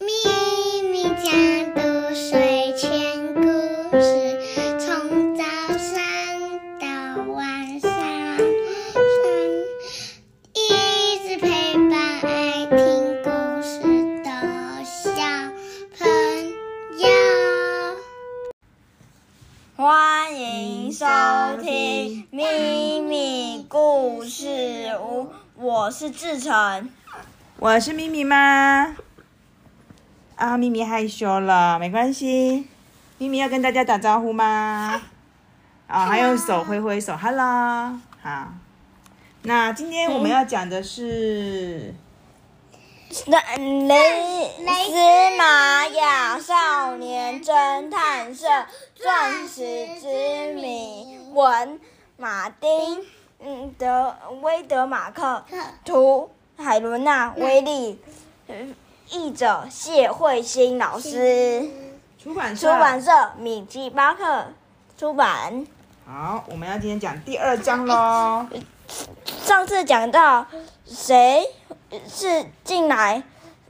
咪咪家的睡前故事，从早上到晚上，一直陪伴爱听故事的小朋友。欢迎收听咪咪故事屋，我是志成。我是咪咪吗？啊，咪咪害羞了，没关系。咪咪要跟大家打招呼吗？啊，还用手挥挥手，Hello，好。那今天我们要讲的是，雷雷斯玛雅少年侦探社钻石之谜，文马丁嗯德威德马克，图海伦娜威利，呃译者谢慧欣老师，出版社。出版社米奇巴克出版。好，我们要今天讲第二章喽。上次讲到谁是进来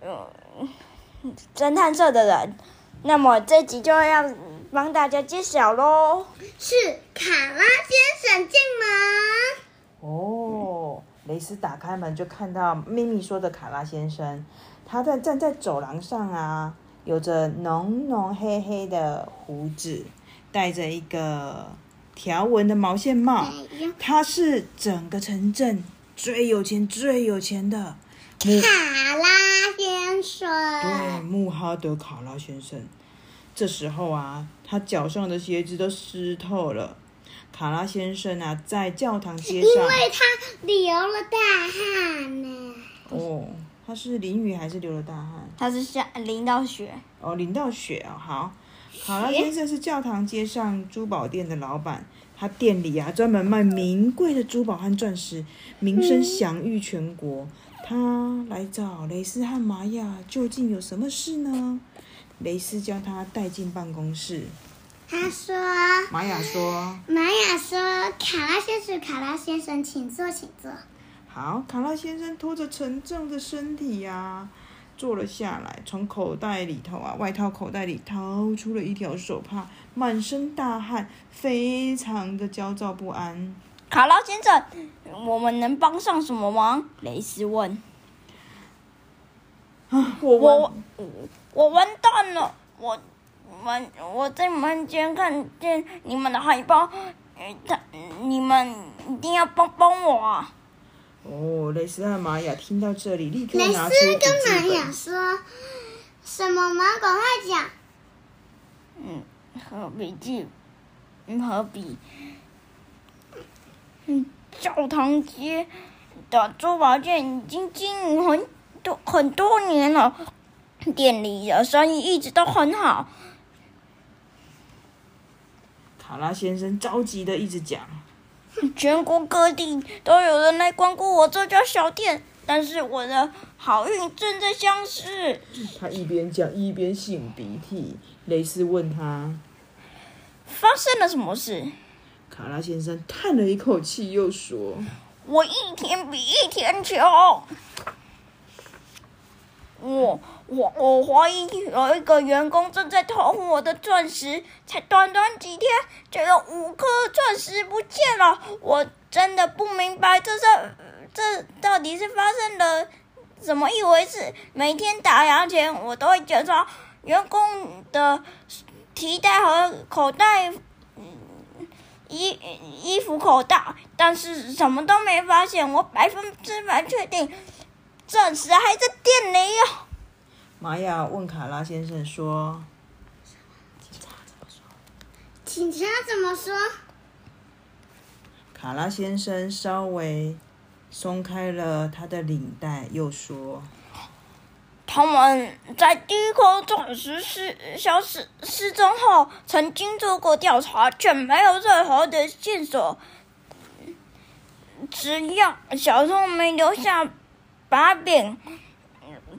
嗯侦探社的人，那么这集就要帮大家揭晓喽。是卡拉先生进门。哦，雷斯打开门就看到秘密说的卡拉先生，他在站在走廊上啊，有着浓浓黑黑的胡子，戴着一个条纹的毛线帽。他是整个城镇最有钱、最有钱的卡拉先生。对穆哈德卡拉先生。这时候啊，他脚上的鞋子都湿透了。卡拉先生啊，在教堂街上。因为他流了大汗呢。哦，他是淋雨还是流了大汗？他是下淋到雪，哦，淋到雪哦。好，卡拉先生是教堂街上珠宝店的老板，他店里啊专门卖名贵的珠宝和钻石，名声享誉全国。他来找雷斯和玛雅，究竟有什么事呢？雷斯将他带进办公室，他说玛雅说。玛雅说：“卡拉先生，卡拉先生，请坐，请坐。好，卡拉先生拖着沉重的身体呀、坐了下来，从口袋里头啊，外套口袋里掏出了一条手帕，满身大汗，非常的焦躁不安。卡拉先生，我们能帮上什么忙？雷斯问。我我问我完蛋了！我门我在门前看见你们的海报，呃他你们一定要帮帮我啊！哦，雷斯和玛雅听到这里，立”刻蕾拿出笔丝跟玛。雅说：“什么吗？赶快讲。嗯，和笔记，嗯和笔，嗯，教堂街的珠宝店已经经营很多很多年了，店里的生意一直都很好。卡拉先生着急的一直讲。全国各地都有人来光顾我这家小店，但是我的好运正在消失。他一边讲一边擤鼻涕。雷斯问他，发生了什么事？卡拉先生叹了一口气，又说。我一天比一天穷。我我我怀疑有一个员工正在偷我的钻石，才短短几天就有五颗钻石不见了。我真的不明白这是这到底是发生了怎么一回事。每天打烊前，我都会检查员工的提袋和口袋。衣衣服口袋，但是什么都没发现。我百分之百确定，钻石还在店里哦。玛雅问卡拉先生说。”警察怎么说？卡拉先生稍微松开了他的领带，又说他们在第一颗钻石失消失失踪后，曾经做过调查，却没有任何的线索。只要小偷没留下把柄，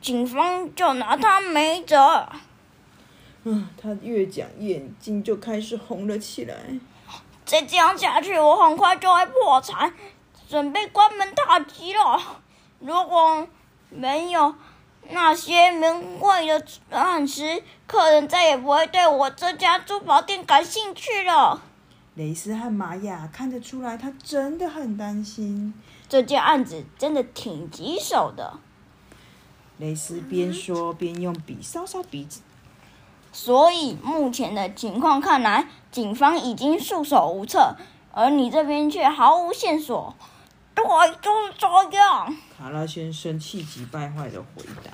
警方就拿他没辙。：“嗯。”他越讲眼睛就开始红了起来。再这样下去，我很快就会破产，准备关门大吉了。如果没有那些名贵的钻石，客人再也不会对我这家珠宝店感兴趣了。蕾丝和玛雅看得出来，他真的很担心。这件案子真的挺棘手的。蕾丝边说边用笔搔搔鼻子。所以目前的情况看来，警方已经束手无策，而你这边却毫无线索。对，就是这样。卡拉先生气急败坏的回答。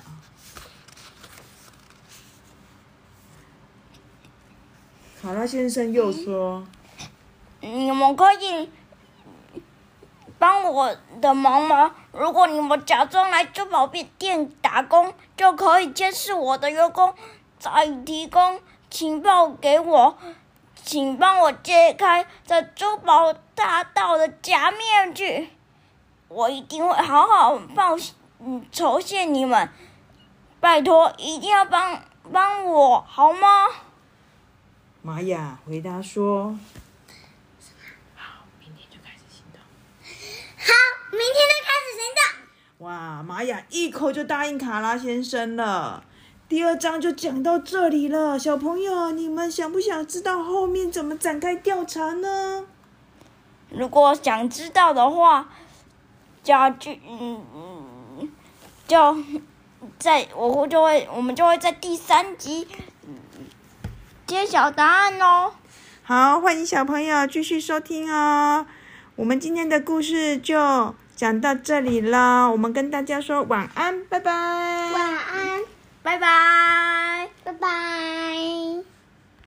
卡拉先生又说。你们可以帮我的忙吗？如果你们假装来珠宝店打工，就可以监视我的员工，再提供情报给我。请帮我揭开这珠宝大盗的假面具，我一定会好好报嗯酬谢你们。拜托，一定要帮帮我好吗？玛雅回答说。明天就开始行动。哇，玛雅一口就答应卡拉先生了。第二章就讲到这里了，小朋友，你们想不想知道后面怎么展开调查呢？如果想知道的话，家具嗯嗯，就在我会就会我们就会在第三集揭晓答案哦。好，欢迎小朋友继续收听哦。我们今天的故事就。讲到这里了，我们跟大家说晚安，拜拜。晚安，拜拜，拜拜。